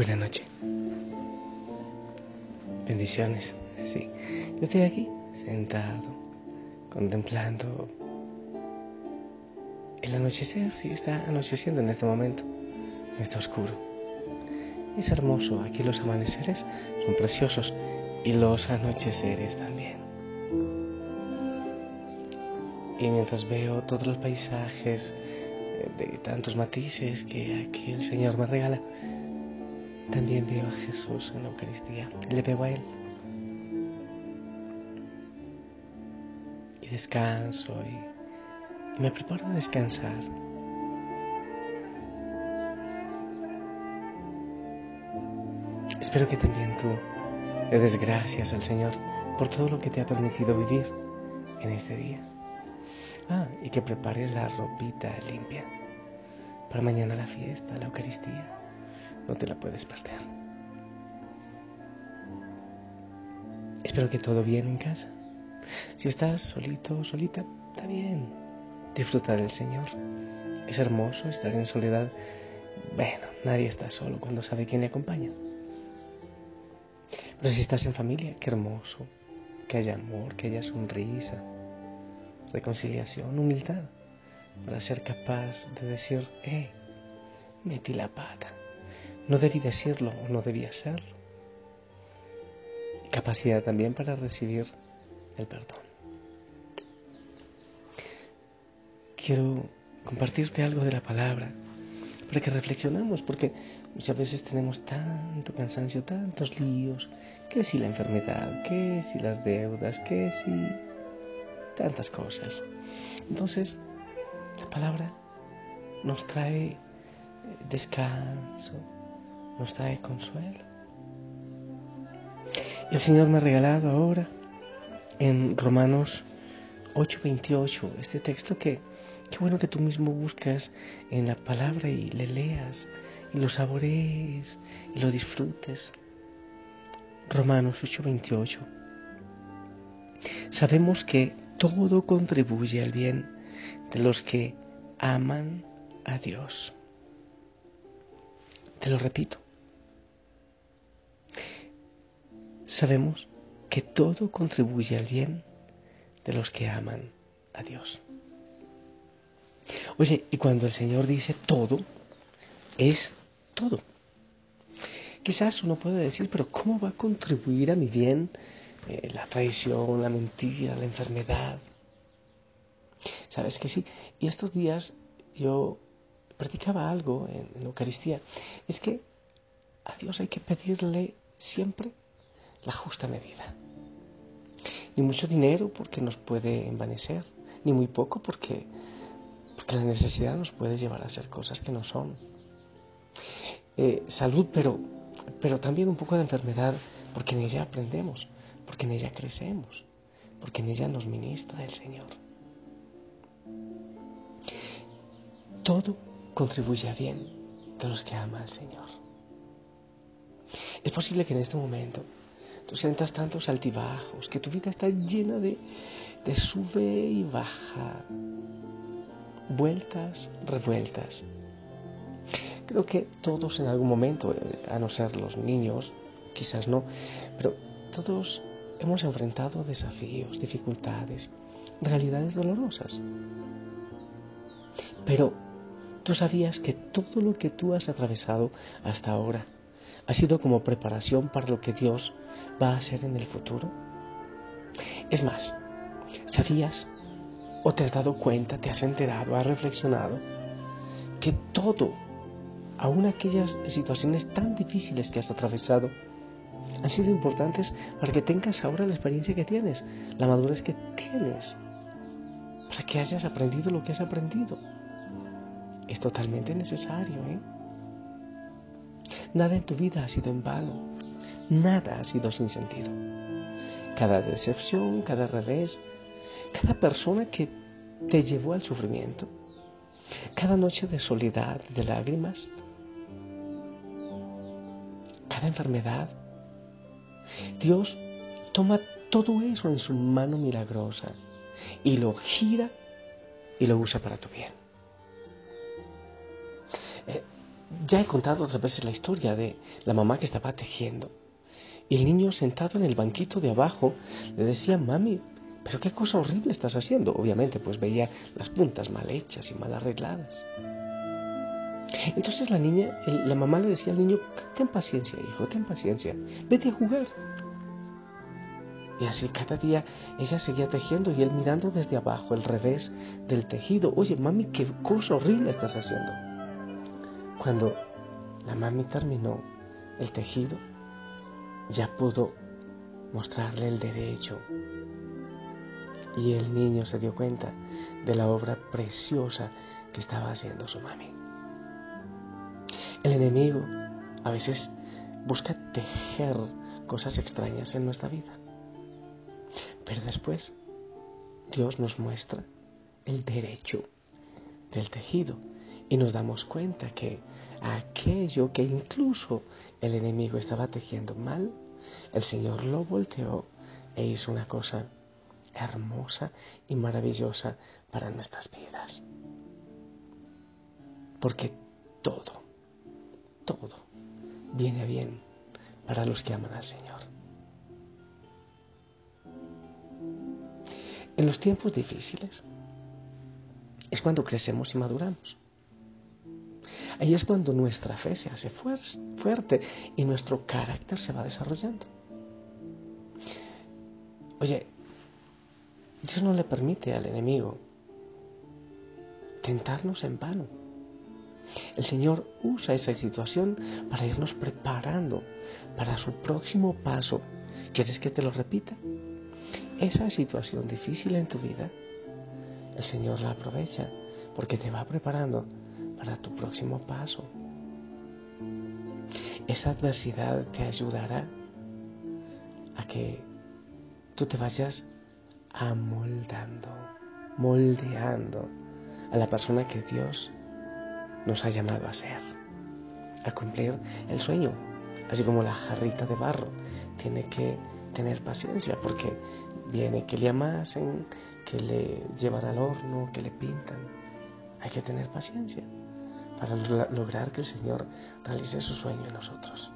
Buenas noches. Bendiciones. Sí, yo estoy aquí sentado, contemplando el anochecer. Sí, está anocheciendo en este momento. Está oscuro. Es hermoso. Aquí los amaneceres son preciosos y los anocheceres también. Y mientras veo todos los paisajes eh, de tantos matices que aquí el Señor me regala, también veo a Jesús en la Eucaristía. Le veo a Él. Y descanso y, y me preparo a descansar. Espero que también tú le des gracias al Señor por todo lo que te ha permitido vivir en este día. Ah, y que prepares la ropita limpia para mañana la fiesta, la Eucaristía no te la puedes perder. Espero que todo bien en casa. Si estás solito solita, está bien. Disfruta del Señor. Es hermoso estar en soledad. Bueno, nadie está solo cuando sabe quién le acompaña. Pero si estás en familia, qué hermoso. Que haya amor, que haya sonrisa, reconciliación, humildad, para ser capaz de decir, eh, metí la pata. No debí decirlo o no debía hacerlo. Capacidad también para recibir el perdón. Quiero compartirte algo de la palabra para que reflexionemos, porque muchas veces tenemos tanto cansancio, tantos líos, que si la enfermedad, que si las deudas, que si tantas cosas. Entonces, la palabra nos trae descanso, nos trae consuelo. El Señor me ha regalado ahora en Romanos 8:28 este texto que qué bueno que tú mismo buscas en la palabra y le leas y lo saborees y lo disfrutes. Romanos 8:28. Sabemos que todo contribuye al bien de los que aman a Dios. Te lo repito. Sabemos que todo contribuye al bien de los que aman a Dios. Oye, y cuando el Señor dice todo, es todo. Quizás uno puede decir, pero ¿cómo va a contribuir a mi bien eh, la traición, la mentira, la enfermedad? ¿Sabes que sí? Y estos días yo practicaba algo en, la Eucaristía. Es que a Dios hay que pedirle siempre la justa medida. Ni mucho dinero porque nos puede envanecer, ni muy poco porque, porque la necesidad nos puede llevar a hacer cosas que no son. Eh, salud, pero, pero también un poco de enfermedad, porque en ella aprendemos, porque en ella crecemos, porque en ella nos ministra el Señor. Todo contribuye a bien de los que ama al Señor. Es posible que en este momento tú sientas tantos altibajos, que tu vida está llena de, de sube y baja, vueltas, revueltas. Creo que todos en algún momento, eh, a no ser los niños, quizás no, pero todos hemos enfrentado desafíos, dificultades, realidades dolorosas. Pero tú sabías que todo lo que tú has atravesado hasta ahora ha sido como preparación para lo que Dios va a hacer en el futuro. Es más, ¿sabías ¿O te has dado cuenta, te has enterado, has reflexionado que todo, aun aquellas situaciones tan difíciles que has atravesado, han sido importantes para que tengas ahora la experiencia que tienes, la madurez que tienes, para que hayas aprendido lo que has aprendido? Es totalmente necesario, ¿eh? Nada en tu vida ha sido en vano, nada ha sido sin sentido. Cada decepción, cada revés, cada persona que te llevó al sufrimiento, cada noche de soledad, de lágrimas, cada enfermedad. Dios toma todo eso en su mano milagrosa y lo gira y lo usa para tu bien. Ya he contado otras veces la historia de la mamá que estaba tejiendo y el niño sentado en el banquito de abajo le decía, mami, pero qué cosa horrible estás haciendo. Obviamente, pues veía las puntas mal hechas y mal arregladas. Entonces la niña, la mamá le decía al niño, ten paciencia, hijo, ten paciencia, vete a jugar. Y así cada día ella seguía tejiendo y él mirando desde abajo el revés del tejido. Oye, mami, qué cosa horrible estás haciendo. Cuando la mami terminó el tejido, ya pudo mostrarle el derecho. Y el niño se dio cuenta de la obra preciosa que estaba haciendo su mami. El enemigo a veces busca tejer cosas extrañas en nuestra vida. Pero después Dios nos muestra el derecho del tejido y nos damos cuenta que aquello que incluso el enemigo estaba tejiendo mal, el Señor lo volteó e hizo una cosa hermosa y maravillosa para nuestras vidas. Porque todo, todo viene bien para los que aman al Señor. En los tiempos difíciles es cuando crecemos y maduramos. Ahí es cuando nuestra fe se hace fuerte y nuestro carácter se va desarrollando. Oye, Dios no le permite al enemigo tentarnos en vano. El Señor usa esa situación para irnos preparando para su próximo paso. ¿Quieres que te lo repita? Esa situación difícil en tu vida, el Señor la aprovecha porque te va preparando para tu próximo paso. Esa adversidad te ayudará a que tú te vayas amoldando, moldeando a la persona que Dios nos ha llamado a ser, a cumplir el sueño, así como la jarrita de barro tiene que tener paciencia porque viene que le amasen, que le llevan al horno, que le pintan. Hay que tener paciencia para lograr que el Señor realice su sueño en nosotros.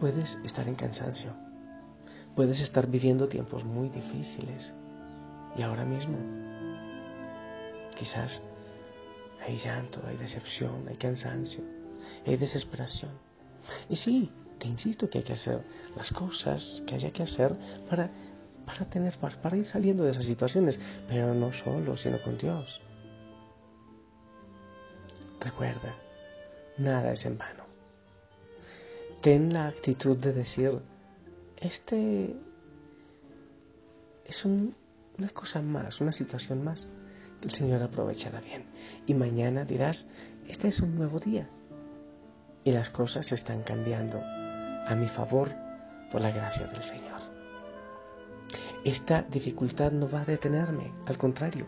Puedes estar en cansancio, puedes estar viviendo tiempos muy difíciles y ahora mismo quizás hay llanto, hay decepción, hay cansancio, hay desesperación. Y sí, te insisto que hay que hacer las cosas que haya que hacer para, para tener, para ir saliendo de esas situaciones, pero no solo, sino con Dios. Recuerda, nada es en vano. Ten la actitud de decir, este es una cosa más, una situación más que el Señor aprovechará bien. Y mañana dirás, este es un nuevo día. Y las cosas están cambiando a mi favor por la gracia del Señor. Esta dificultad no va a detenerme, al contrario,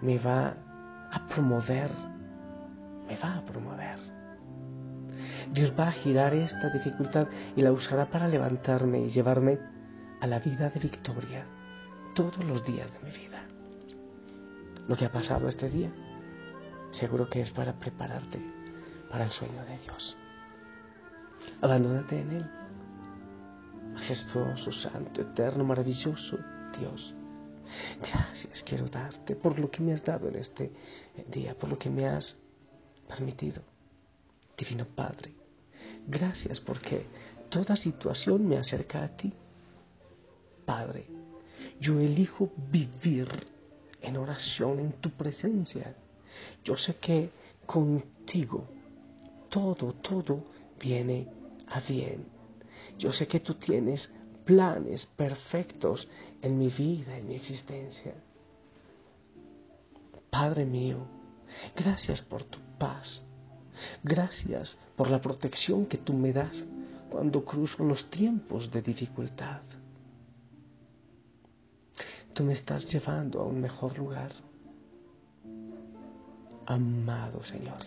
me va a promover me va a promover. Dios va a girar esta dificultad y la usará para levantarme y llevarme a la vida de victoria todos los días de mi vida. Lo que ha pasado este día, seguro que es para prepararte para el sueño de Dios. Abandónate en Él. Majestuoso, santo, eterno, maravilloso Dios. Gracias quiero darte por lo que me has dado en este día, por lo que me has permitido. Divino Padre, gracias porque toda situación me acerca a ti. Padre, Yo elijo vivir en oración en tu presencia. Yo sé que contigo todo, todo viene a bien. Yo sé que tú tienes planes perfectos en mi vida, en mi existencia. Padre mío, gracias por tu paz. Gracias por la protección que tú me das cuando cruzo los tiempos de dificultad. Tú me estás llevando a un mejor lugar. Amado Señor,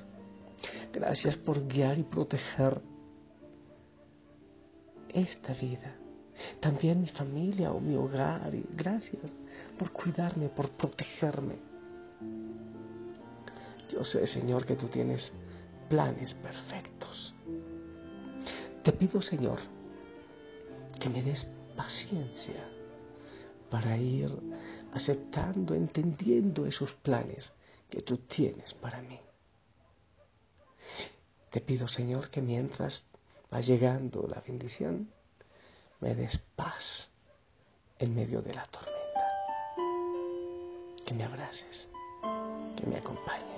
gracias por guiar y proteger esta vida, también mi familia o mi hogar. Gracias por cuidarme, por protegerme. Yo sé, Señor, que tú tienes planes perfectos. Te pido, Señor, que me des paciencia para ir aceptando, entendiendo esos planes que tú tienes para mí. Te pido, Señor, que mientras va llegando la bendición, me des paz en medio de la tormenta. Que me abraces, que me acompañes.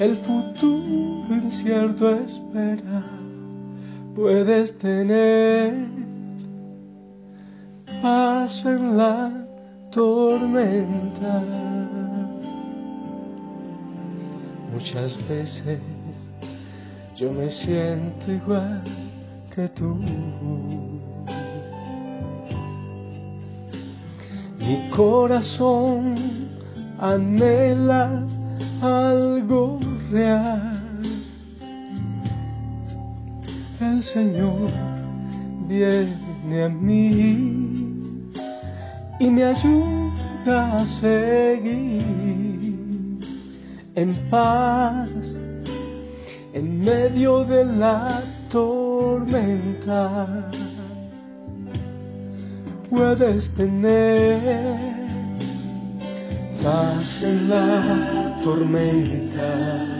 el futuro incierto espera. Puedes tener paz en la tormenta. Muchas veces yo me siento igual que tú. Mi corazón anhela algo El Señor viene a mí y me ayuda a seguir en paz en medio de la tormenta. Puedes tener paz en la tormenta,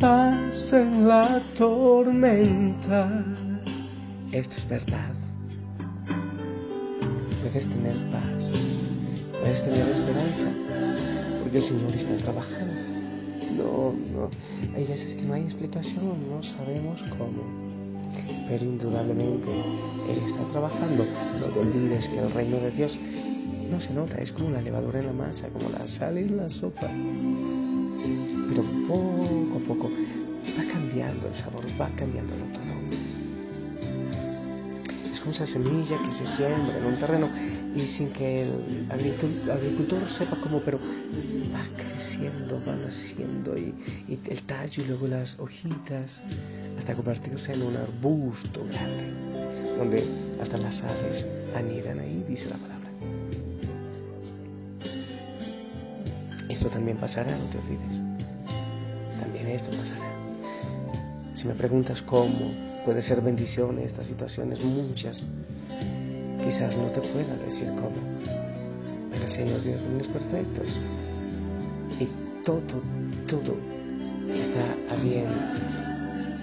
paz en la tormenta. Esto es verdad puedes tener paz, puedes tener esperanza, porque el Señor está trabajando. No, no, hay veces que no hay explicación, no sabemos cómo, pero indudablemente Él está trabajando. No te olvides que el reino de Dios no se nota, es como la levadura en la masa, como la sal en la sopa. Pero poco a poco va cambiando el sabor, va cambiando todo esa semilla que se siembra en un terreno y sin que el agricultor sepa cómo, pero va creciendo, va naciendo y, el tallo y luego las hojitas hasta convertirse en un arbusto grande, donde hasta las aves anidan ahí, dice la palabra. También pasará, no te olvides. También esto pasará. Si me preguntas cómo, puede ser bendición estas situaciones, muchas. Quizás no te pueda decir cómo, pero el Señor tiene planes perfectos. Y todo, todo está a bien,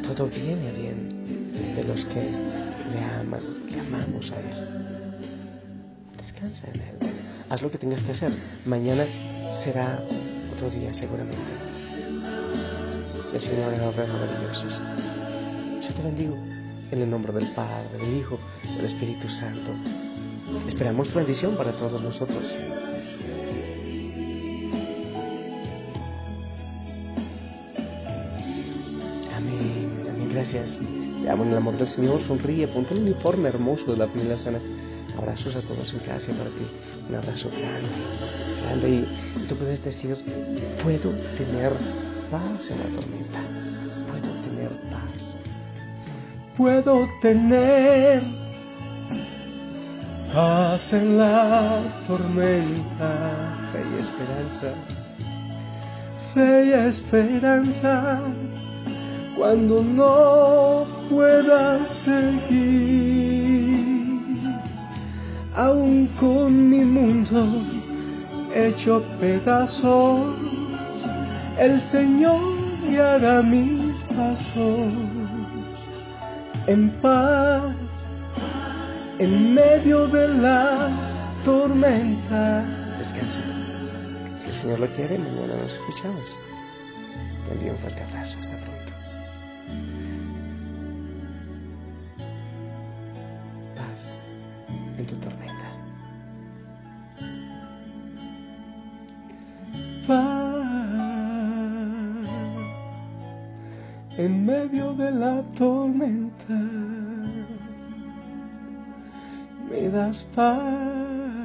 todo viene a bien de los que le aman, le amamos a Él. Descansa en Él, haz lo que tengas que hacer. Mañana será otro día seguramente. El Señor hará obras maravillosas. Yo te bendigo en el nombre del Padre, del Hijo, del Espíritu Santo. Esperamos tu bendición para todos nosotros. Amén, amén, gracias. Te amo en el amor del Señor, sonríe, ponte el uniforme hermoso de la familia sana. Abrazos a todos en casa para ti. Un abrazo grande, grande. Y tú puedes decir, puedo tener paz en la tormenta. Puedo tener paz. Puedo tener paz en la tormenta. Fe y esperanza. Fe y esperanza. Cuando no pueda seguir aún con mi mundo hecho pedazos, el Señor guiará mis pasos en paz en medio de la tormenta. Descansa. Si el Señor lo quiere, mañana nos escuchamos. Te envío un fuerte abrazo. De la tormenta. Me das paz.